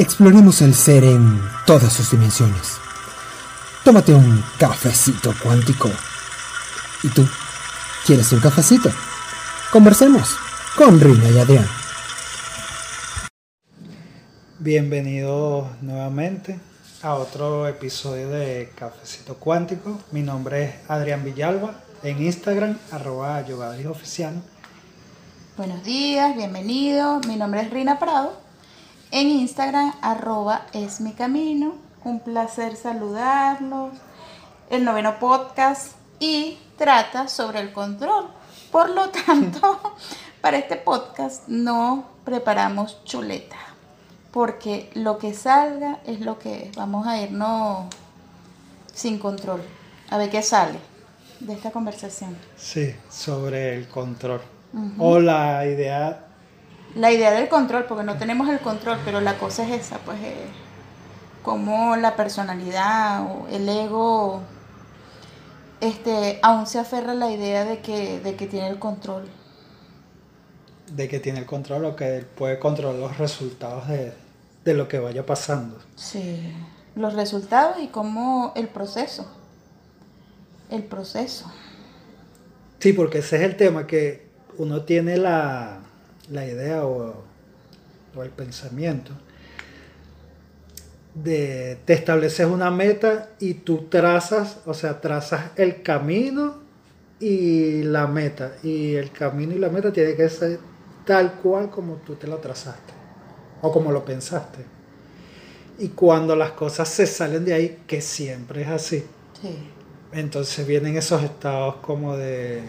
Exploremos el ser en todas sus dimensiones. Tómate un cafecito cuántico. ¿Y tú? ¿Quieres un cafecito? Conversemos con Rina y Adrián. Bienvenidos nuevamente a otro episodio de Cafecito Cuántico. Mi nombre es Adrián Villalba, en Instagram, arroba oficial. Buenos días, bienvenido. Mi nombre es Rina Prado. En Instagram, arroba es mi camino. Un placer saludarlos. El noveno podcast y trata sobre el control. Por lo tanto, para este podcast no preparamos chuleta porque lo que salga es lo que es. Vamos a irnos sin control. A ver qué sale de esta conversación. Sí, sobre el control. O la idea... La idea del control, porque no tenemos el control, pero la cosa es esa, pues eh, como la personalidad o el ego este, aún se aferra a la idea de que, de que tiene el control de que tiene el control o que puede controlar los resultados de, lo que vaya pasando. Sí, los resultados y cómo el proceso. El proceso. Sí, porque ese es el tema, que uno tiene la, idea o, el pensamiento de te estableces una meta y tú trazas, o sea, trazas el camino y la meta. Y el camino y la meta tiene que ser tal cual como tú te lo trazaste o como lo pensaste. Y cuando las cosas se salen de ahí, que siempre es así, entonces vienen esos estados como de,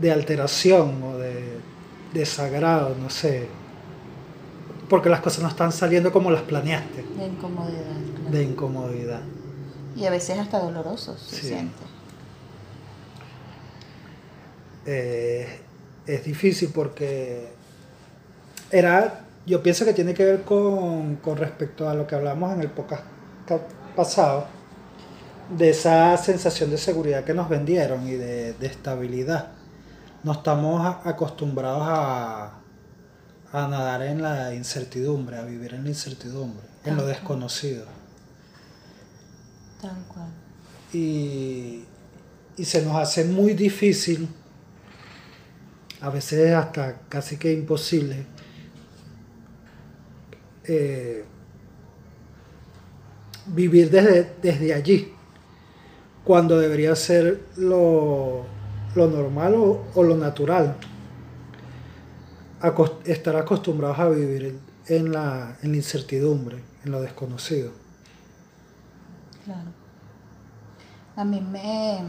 de alteración o de desagrado, no sé, porque las cosas no están saliendo como las planeaste. De incomodidad. De incomodidad. Y a veces hasta doloroso se siente. Eh, es difícil porque era, yo pienso que tiene que ver con, respecto a lo que hablamos en el podcast pasado, de esa sensación de seguridad que nos vendieron y de, estabilidad. No estamos acostumbrados a, a nadar en la incertidumbre, a vivir en la incertidumbre, en lo desconocido. Tal cual. Y, y se nos hace muy difícil a veces hasta casi que imposible, eh, vivir desde, desde allí, cuando debería ser lo, normal o, lo natural. estar acostumbrados a vivir en la, en la incertidumbre, en lo desconocido. Claro. A mí me,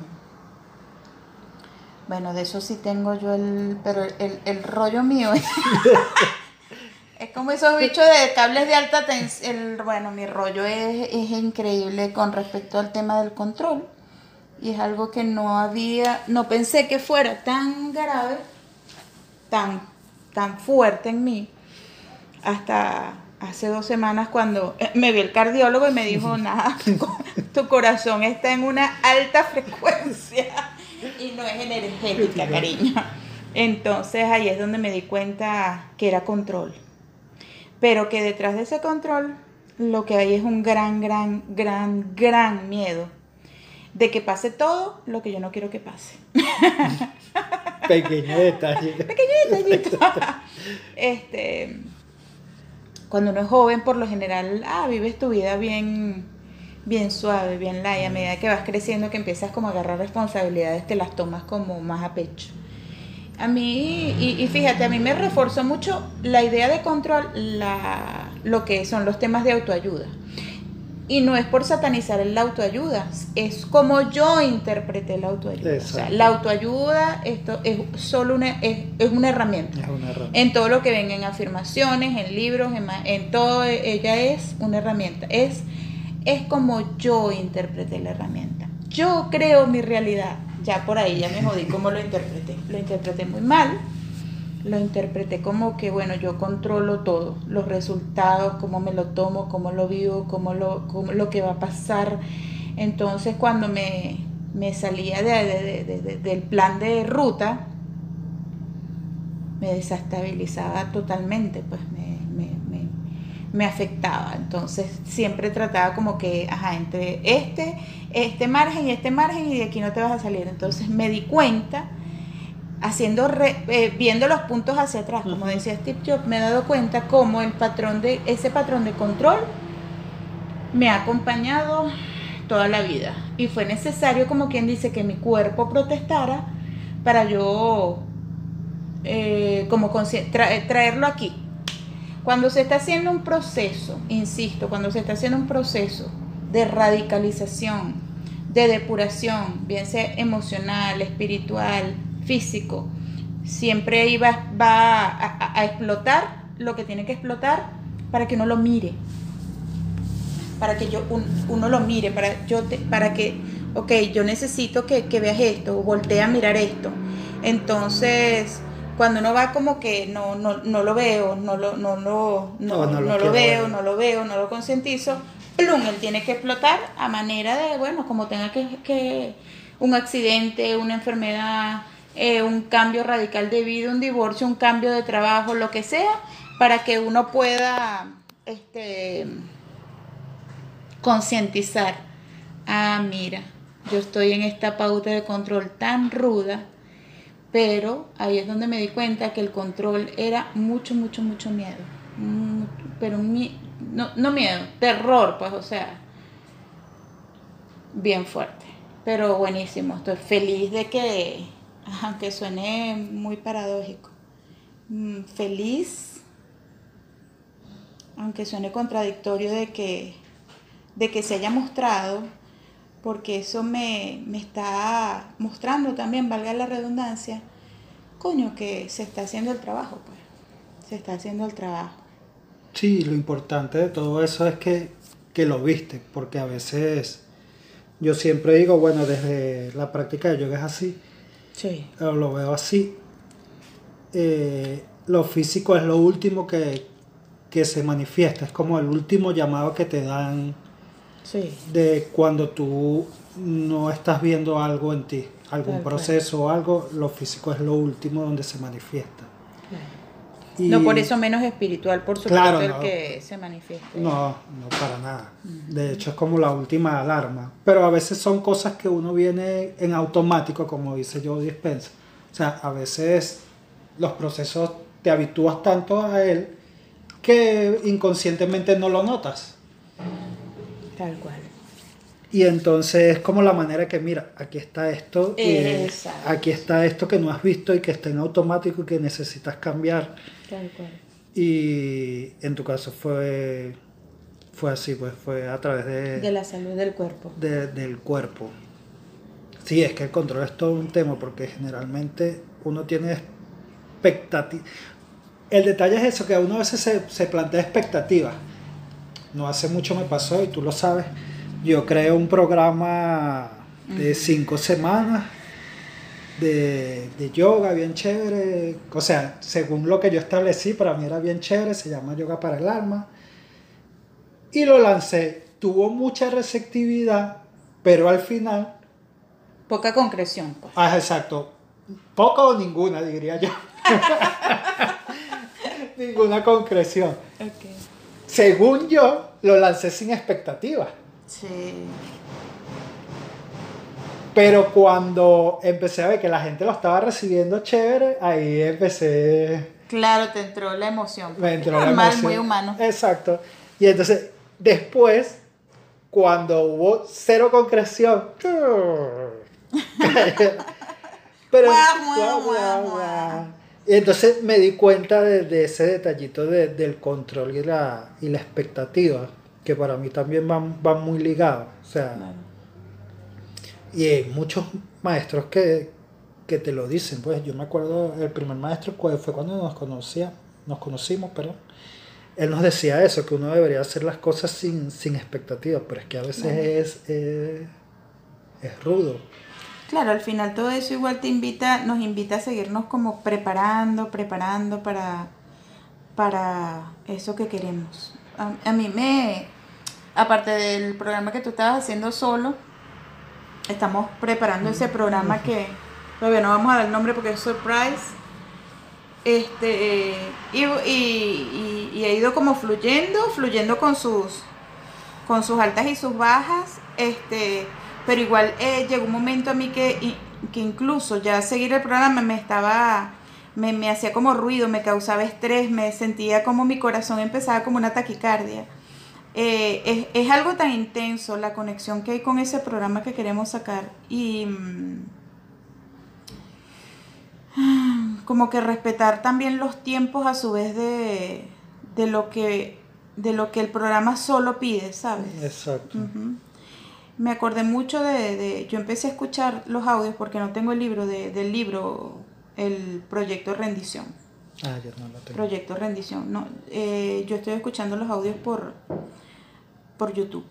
bueno, de eso sí tengo yo el. Pero el, rollo mío es. es como esos bichos de cables de alta tensión. Bueno, mi rollo es, es increíble con respecto al tema del control. Y es algo que no había. No pensé que fuera tan grave, tan, tan fuerte en mí. Hasta hace dos semanas cuando eh, me vi el cardiólogo y me dijo, nada, tu corazón está en una alta frecuencia y no es energética, cariño. Entonces ahí es donde me di cuenta que era control. Pero que detrás de ese control lo que hay es un gran, gran, gran, gran miedo de que pase todo lo que yo no quiero que pase. Pequeño detalle. Pequeño detallito. este, cuando uno es joven, por lo general, ah, vives tu vida bien bien suave, bien light. A medida que vas creciendo, que empiezas como a agarrar responsabilidades, te las tomas como más a pecho. A mí, y, fíjate, a mí me reforzó mucho la idea de control, la, lo que son los temas de autoayuda. Y no es por satanizar la autoayuda, es como yo interpreté la autoayuda. O sea, la autoayuda esto es solo una, es, una herramienta. En todo lo que venga en afirmaciones, en libros, en, en todo, ella es una herramienta. Es es como yo interpreté la herramienta. Yo creo mi realidad. Ya por ahí ya me jodí cómo lo interpreté. Lo interpreté muy mal. Lo interpreté como que, bueno, yo controlo todo, los resultados, cómo me lo tomo, cómo lo vivo, cómo lo, lo que va a pasar. Entonces cuando me, salía del plan de ruta, me desestabilizaba totalmente, pues me, me afectaba. Entonces siempre trataba como que, ajá, entre este, este margen y este margen y de aquí no te vas a salir. Entonces me di cuenta, haciendo eh, viendo los puntos hacia atrás, como decía Steve Jobs, me he dado cuenta cómo el patrón de, ese patrón de control me ha acompañado toda la vida. Y fue necesario, como quien dice, que mi cuerpo protestara para yo eh, como traerlo aquí cuando se está haciendo un proceso, insisto, cuando se está haciendo un proceso de radicalización, de depuración, bien sea emocional, espiritual, físico, siempre iba, va a, explotar lo que tiene que explotar para que uno lo mire, para que yo, uno lo mire, para, yo para que, ok, yo necesito que, que veas esto, voltea a mirar esto. Entonces, cuando uno va como que no, no, no lo veo, no lo, no, no, no, lo, veo, no lo veo, no lo concientizo, plum, él tiene que explotar a manera de, bueno, como tenga que, que un accidente, una enfermedad, eh, un cambio radical de vida, un divorcio, un cambio de trabajo, lo que sea, para que uno pueda este, concientizar, ah, mira, yo estoy en esta pauta de control tan ruda pero ahí es donde me di cuenta que el control era mucho, mucho, mucho miedo. Pero no, no miedo, terror, pues, o sea, bien fuerte. Pero buenísimo, estoy feliz de que, aunque suene muy paradójico, mm, feliz, aunque suene contradictorio de que, de que se haya mostrado porque eso me, está mostrando también, valga la redundancia, coño, que se está haciendo el trabajo, pues. Se está haciendo el trabajo. Sí, lo importante de todo eso es que, lo viste, porque a veces yo siempre digo, bueno, desde la práctica de yoga es así. Sí. Lo veo así. Eh, lo físico es lo último que, que se manifiesta, es como el último llamado que te dan de cuando tú no estás viendo algo en ti, algún proceso o algo, lo físico es lo último donde se manifiesta. No por eso menos espiritual, por supuesto, el que se manifiesta. No, no para nada. De hecho es como la última alarma. Pero a veces son cosas que uno viene en automático, como dice Joe Dispensa. O sea, a veces los procesos te habitúas tanto a él que inconscientemente no lo notas. Tal cual. Y entonces es como la manera que, mira, aquí está esto, y aquí está esto que no has visto y que está en automático y que necesitas cambiar. Tal cual. Y en tu caso fue, fue así, pues fue a través de... De la salud del cuerpo. del cuerpo. Sí, es que el control es todo un tema porque generalmente uno tiene expectativas. El detalle es eso, que uno a veces se, se plantea expectativas no hace mucho me pasó y tú lo sabes. Yo creé un programa de cinco semanas de, yoga bien chévere. O sea, según lo que yo establecí, para mí era bien chévere, se llama Yoga para el Alma. Y lo lancé. Tuvo mucha receptividad, pero al final... Poca concreción. Pues. Ah, exacto. Poca o ninguna, diría yo. ninguna concreción. Okay según yo, lo lancé sin expectativa. Sí. Pero cuando empecé a ver que la gente lo estaba recibiendo chévere, ahí empecé. Claro, te entró la emoción. Me entró la emoción. muy humano. Exacto. Y entonces, después, cuando hubo cero concreción. pero. Y entonces me di cuenta de, ese detallito del control y la, y la expectativa, que para mí también van, van muy ligados. O sea, y hay muchos maestros que, te lo dicen. Pues yo me acuerdo, el primer maestro fue cuando nos conocía, nos conocimos, pero él nos decía eso, que uno debería hacer las cosas sin, sin expectativas, pero es que a veces es, es rudo. Claro, al final todo eso igual te invita, nos invita a seguirnos como preparando, preparando para, para eso que queremos. A, mí me, aparte del programa que tú estabas haciendo solo, estamos preparando ese programa que todavía no vamos a dar el nombre porque es surprise, Este, y, y, y, ha ido como fluyendo, fluyendo con sus, con sus altas y sus bajas. Este, pero igual eh, llegó un momento a mí que, que incluso ya seguir el programa me estaba, me, me hacía como ruido, me causaba estrés, me sentía como mi corazón empezaba como una taquicardia. Eh, es, es, algo tan intenso la conexión que hay con ese programa que queremos sacar y mm, como que respetar también los tiempos a su vez de, de lo que de lo que el programa solo pide, ¿sabes? Exacto. Me acordé mucho de, de, Yo empecé a escuchar los audios porque no tengo el libro de, del libro, el proyecto Rendición. Ah, yo no lo tengo. Proyecto Rendición. No, eh, yo estoy escuchando los audios por, por YouTube.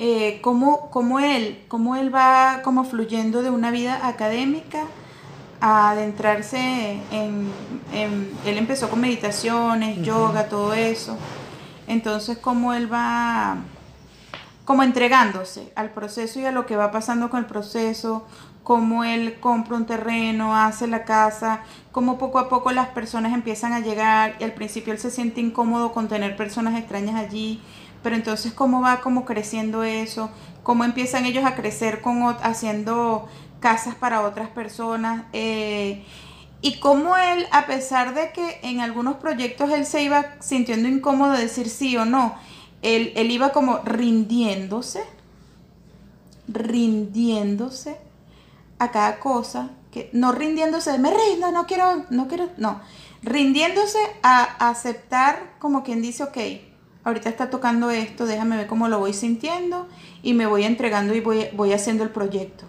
Eh, cómo, cómo, él, cómo él va como fluyendo de una vida académica a adentrarse en, en, él empezó con meditaciones, yoga, todo eso. Entonces, cómo él va como entregándose al proceso y a lo que va pasando con el proceso, cómo él compra un terreno, hace la casa, cómo poco a poco las personas empiezan a llegar y al principio él se siente incómodo con tener personas extrañas allí, pero entonces cómo va como creciendo eso, cómo empiezan ellos a crecer con haciendo casas para otras personas eh, y cómo él, a pesar de que en algunos proyectos él se iba sintiendo incómodo de decir sí o no, él, él iba como rindiéndose, rindiéndose a cada cosa, que no rindiéndose, me rindo, no quiero, no quiero, no, rindiéndose a aceptar como quien dice, ok, ahorita está tocando esto, déjame ver cómo lo voy sintiendo y me voy entregando y voy, voy haciendo el proyecto.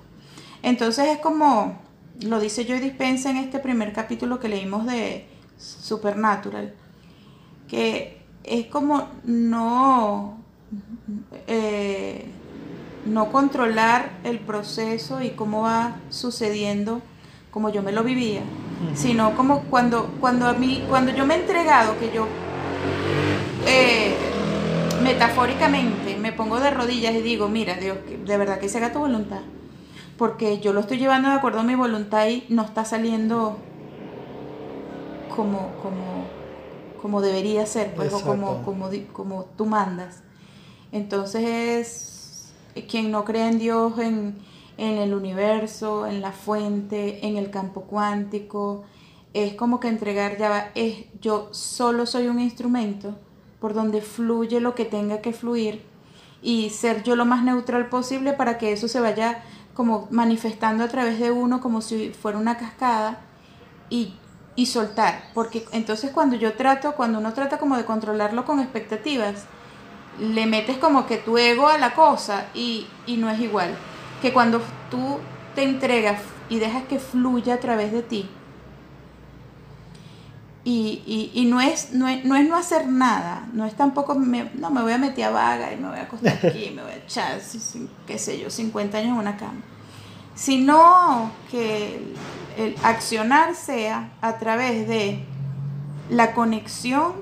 Entonces es como, lo dice Joy Dispensa en este primer capítulo que leímos de Supernatural, que es como no, eh, no controlar el proceso y cómo va sucediendo como yo me lo vivía, sino como cuando, cuando a mí, cuando yo me he entregado, que yo eh, metafóricamente me pongo de rodillas y digo, mira, Dios, de verdad que se haga tu voluntad, porque yo lo estoy llevando de acuerdo a mi voluntad y no está saliendo como, como como debería ser, pues, o como, como, como tú mandas. Entonces es quien no cree en Dios, en, en el universo, en la fuente, en el campo cuántico, es como que entregar ya va, es yo solo soy un instrumento por donde fluye lo que tenga que fluir y ser yo lo más neutral posible para que eso se vaya como manifestando a través de uno como si fuera una cascada y y soltar, porque entonces cuando yo trato, cuando uno trata como de controlarlo con expectativas, le metes como que tu ego a la cosa y, no es igual. Que cuando tú te entregas y dejas que fluya a través de ti, y, no, es, no, es, no, hacer nada, no es tampoco, no me voy a meter a vaga y me voy a acostar aquí, me voy a echar, qué sé yo, 50 años en una cama sino que el, accionar sea a través de la conexión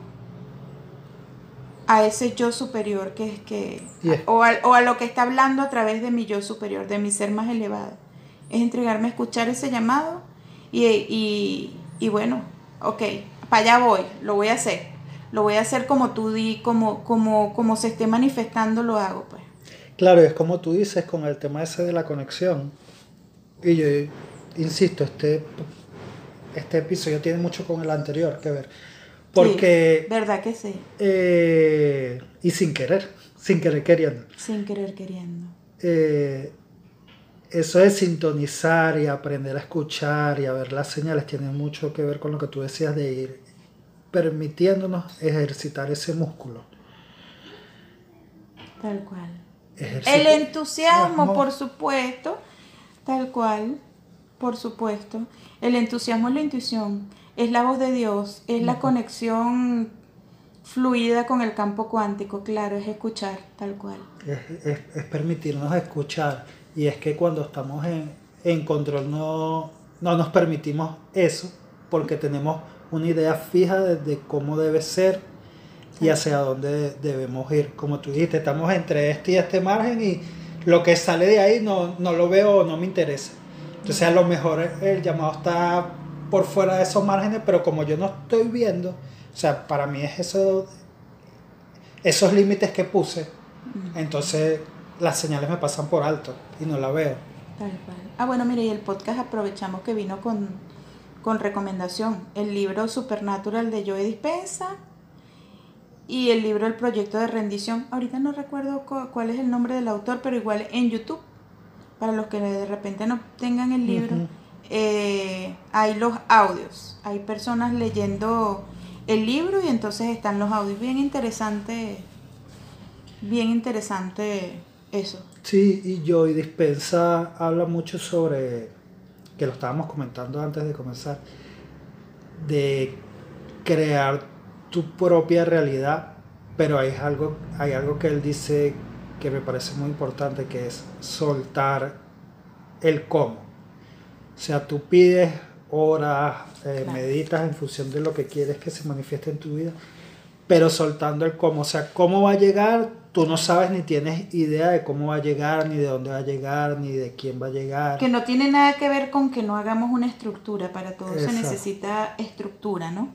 a ese yo superior que es que o, a, lo que está hablando a través de mi yo superior, de mi ser más elevado. Es entregarme a escuchar ese llamado y, y, bueno, ok, para allá voy, lo voy a hacer. Lo voy a hacer como tú di, como, como, como se esté manifestando, lo hago, pues. Claro, es como tú dices con el tema ese de la conexión y yo insisto, este, este episodio tiene mucho con el anterior que ver. Porque... ¿Verdad que sí? Eh, y sin querer, sin querer queriendo. Sin querer queriendo. Eh, eso de sintonizar y aprender a escuchar y a ver las señales tiene mucho que ver con lo que tú decías de ir permitiéndonos ejercitar ese músculo. Tal cual. El entusiasmo, por supuesto, Tal cual, por supuesto. El entusiasmo es la intuición, es la voz de Dios, es la conexión fluida con el campo cuántico, claro, es escuchar, tal cual. Es, permitirnos escuchar. Y es que cuando estamos en, control no, no nos permitimos eso porque tenemos una idea fija de, cómo debe ser y hacia dónde debemos ir. Como tú dijiste, estamos entre este y este margen y lo que sale de ahí no, no lo veo, no me interesa. Entonces a lo mejor el llamado está por fuera de esos márgenes, pero como yo no estoy viendo, o sea, para mí es eso, esos límites que puse, entonces las señales me pasan por alto y no la veo. Tal cual. Ah, bueno, mire, y el podcast aprovechamos que vino con, con recomendación. El libro Supernatural de Joe Dispensa y el libro El Proyecto de Rendición. Ahorita no recuerdo cu- cuál es el nombre del autor, pero igual en YouTube, para los que de repente no tengan el libro, eh, hay los audios. Hay personas leyendo el libro y entonces están los audios. Bien interesante, bien interesante eso. Sí, y Joy Dispensa habla mucho sobre, que lo estábamos comentando antes de comenzar, de crear tu propia realidad, pero hay algo, hay algo que él dice que me parece muy importante, que es soltar el cómo. O sea, tú pides horas, eh, Claro. meditas en función de lo que quieres que se manifieste en tu vida, pero soltando el cómo. O sea, cómo va a llegar, tú no sabes ni tienes idea de cómo va a llegar, ni de dónde va a llegar, ni de quién va a llegar. Que no tiene nada que ver con que no hagamos una estructura, para todo se necesita estructura, ¿no?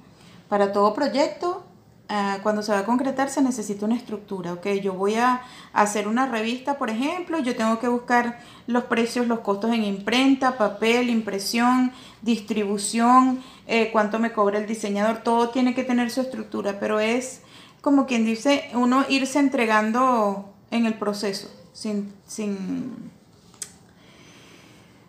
Para todo proyecto, ah, cuando se va a concretar se necesita una estructura, ¿ok? Yo voy a hacer una revista, por ejemplo, yo tengo que buscar los precios, los costos en imprenta, papel, impresión, distribución, eh, cuánto me cobra el diseñador, todo tiene que tener su estructura, pero es como quien dice, uno irse entregando en el proceso, sin, sin,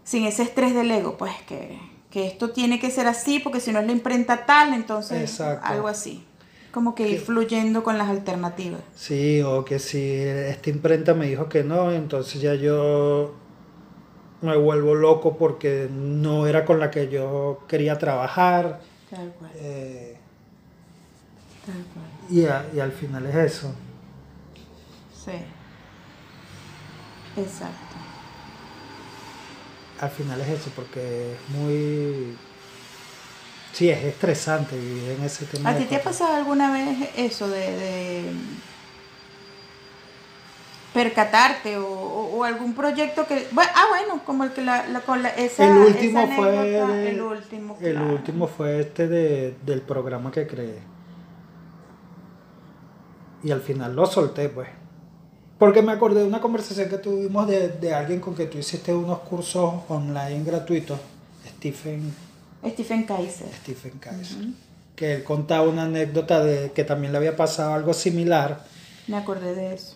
sin ese estrés del ego, pues que, que esto tiene que ser así, porque si no es la imprenta tal, entonces Exacto. algo así. Como que ir fluyendo con las alternativas. Sí, o que si esta imprenta me dijo que no, entonces ya yo me vuelvo loco porque no era con la que yo quería trabajar. Tal cual, eh, tal cual. y, a- y al final es eso. Sí. Exacto. Al final es eso, porque es muy... Sí, es estresante vivir en ese tema. ¿A ti te ha pasado alguna vez eso de, de percatarte o, o- o algún proyecto que... Bueno, ah, bueno, como el que la, la- con la, esa, El último esa fue anécdota, el último. El último fue este de, del programa que creé. Y al final lo solté, pues. Porque me acordé de una conversación que tuvimos de, de alguien con que tú hiciste unos cursos online gratuitos, Stephen, Stephen Kaiser. Stephen Kaiser. Que él contaba una anécdota de que también le había pasado algo similar. Me acordé de eso.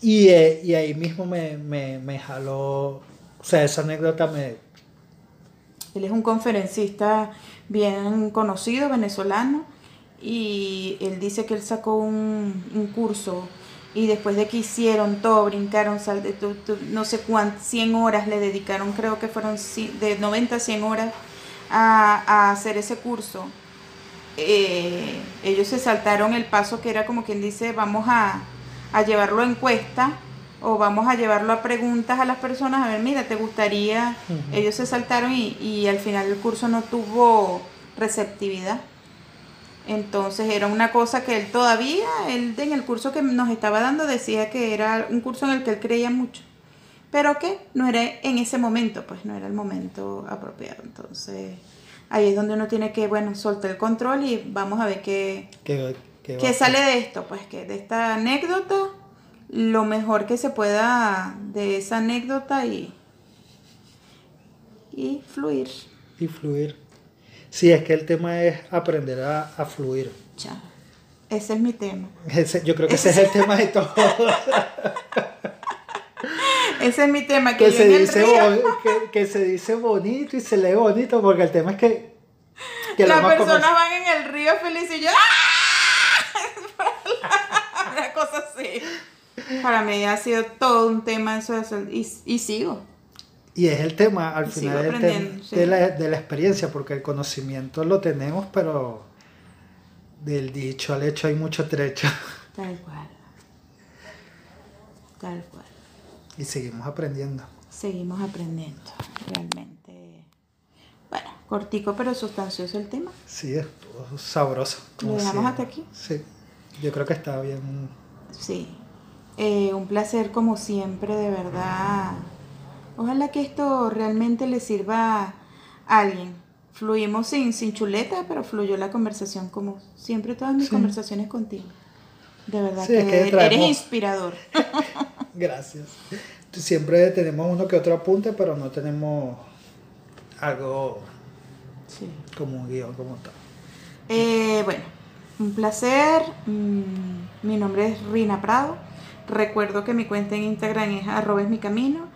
Y, eh, y ahí mismo me, me, me jaló. O sea, esa anécdota me. Él es un conferencista bien conocido, venezolano, y él dice que él sacó un, un curso y después de que hicieron todo, brincaron, sal, no sé cuántas, 100 horas le dedicaron, creo que fueron de 90 a 100 horas a, a hacer ese curso. Eh, ellos se saltaron el paso que era como quien dice, vamos a, a llevarlo a encuesta o vamos a llevarlo a preguntas a las personas, a ver, mira, ¿te gustaría? Ellos se saltaron y, y al final el curso no tuvo receptividad. Entonces era una cosa que él todavía, él en el curso que nos estaba dando decía que era un curso en el que él creía mucho, pero que no era en ese momento, pues no era el momento apropiado. Entonces ahí es donde uno tiene que, bueno, soltar el control y vamos a ver qué, ¿Qué va- sale de esto? Pues que de esta anécdota, lo mejor que se pueda de esa anécdota y, y fluir. Y fluir. Sí, es que el tema es aprender a, a fluir. Chao. Ese es mi tema. Ese- yo creo que ese es el tema de todo. Ese es mi tema. Que, que, se dice que, que se dice bonito y se lee bonito, porque el tema es que. las personas van en el río feliz y yo ¡ah! Una cosa así. Para mí ha sido todo un tema eso de sol- y, y sigo. Y es el tema, al Y final, sigo el tema aprendiendo, sí. de, la, de la experiencia, porque el conocimiento lo tenemos, pero del dicho al hecho hay mucho trecho. Tal cual. Tal cual. Y seguimos aprendiendo. Seguimos aprendiendo, realmente. Bueno, cortico pero sustancioso el tema. Sí, estuvo sabroso. ¿Lo dejamos hasta aquí? Sí, yo creo que está bien. Sí. Eh, un placer como siempre, de verdad. Ojalá que esto realmente le sirva a alguien. Fluimos sin, sin chuleta, pero fluyó la conversación como siempre todas mis conversaciones contigo. De verdad Sí, es que, que traemos- eres inspirador. Gracias. Siempre tenemos uno que otro apunte, pero no tenemos algo Sí. como un guion como tal. Eh, bueno, un placer. Mm, mi nombre es Rina Prado. Recuerdo que mi cuenta en Instagram es arroba es mi camino.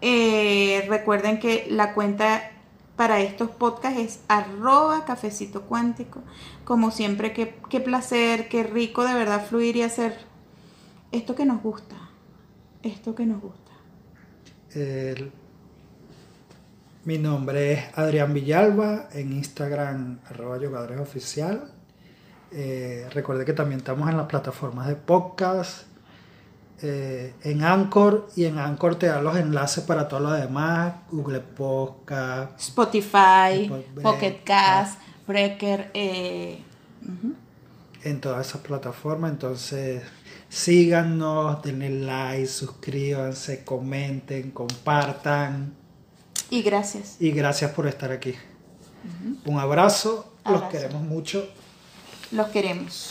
Eh, recuerden que la cuenta para estos podcasts es arroba cafecito cuántico. Como siempre, qué, qué placer, qué rico de verdad fluir y hacer esto que nos gusta. Esto que nos gusta. El- mi nombre es Adrián Villalba, en Instagram arroba yogadores oficial. Eh, recuerde que también estamos en las plataformas de podcast, eh, en Anchor y en Anchor te da los enlaces para todo lo demás, Google Podcast, Spotify, Spotify, Pocket Cast, Breaker. eh, en todas esas plataformas. Entonces, síganos, denle like, suscríbanse, comenten, compartan. Y gracias. Y gracias por estar aquí. Un abrazo, los queremos mucho. Los queremos.